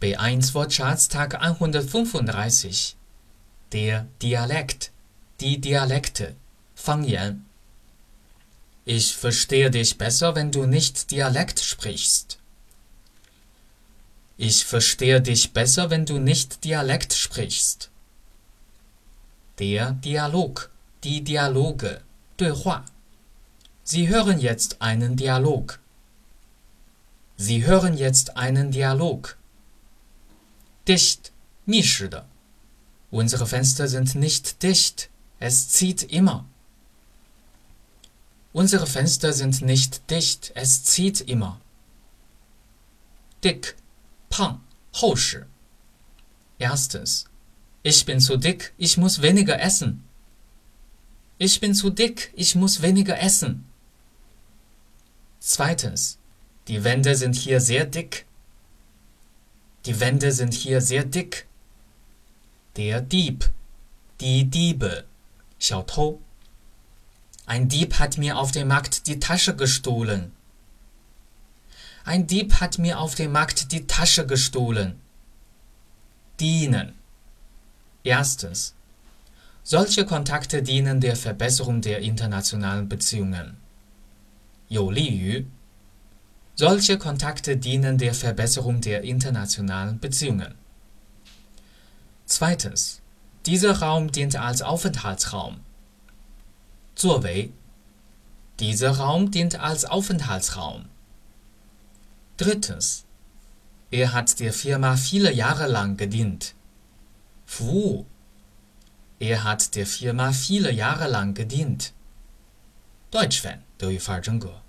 B1 Wortschatz Tag 135. Der Dialekt, die Dialekte, Fangyan. Ich verstehe dich besser, wenn du nicht Dialekt sprichst. Ich verstehe dich besser, wenn du nicht Dialekt sprichst. Der Dialog, die Dialoge, 对话. Sie hören jetzt einen Dialog. Sie hören jetzt einen Dialog dicht, nischida. Unsere Fenster sind nicht dicht, es zieht immer. Unsere Fenster sind nicht dicht, es zieht immer. Dick, pang, hoshi. Erstens, ich bin zu dick, ich muss weniger essen. Ich bin zu dick, ich muss weniger essen. Zweitens, die Wände sind hier sehr dick, Die Wände sind hier sehr dick. Der Dieb. Die Diebe. 小偷. Ein Dieb hat mir auf dem Markt die Tasche gestohlen. Ein Dieb hat mir auf dem Markt die Tasche gestohlen. Dienen. Erstens. Solche Kontakte dienen der Verbesserung der internationalen Beziehungen. 有利于 solche Kontakte dienen der Verbesserung der internationalen Beziehungen. Zweitens. Dieser Raum dient als Aufenthaltsraum. 作为 Dieser Raum dient als Aufenthaltsraum. Drittens. Er hat der Firma viele Jahre lang gedient. 服务 Er hat der Firma viele Jahre lang gedient. Deutsch-Fan, 德语范儿真格。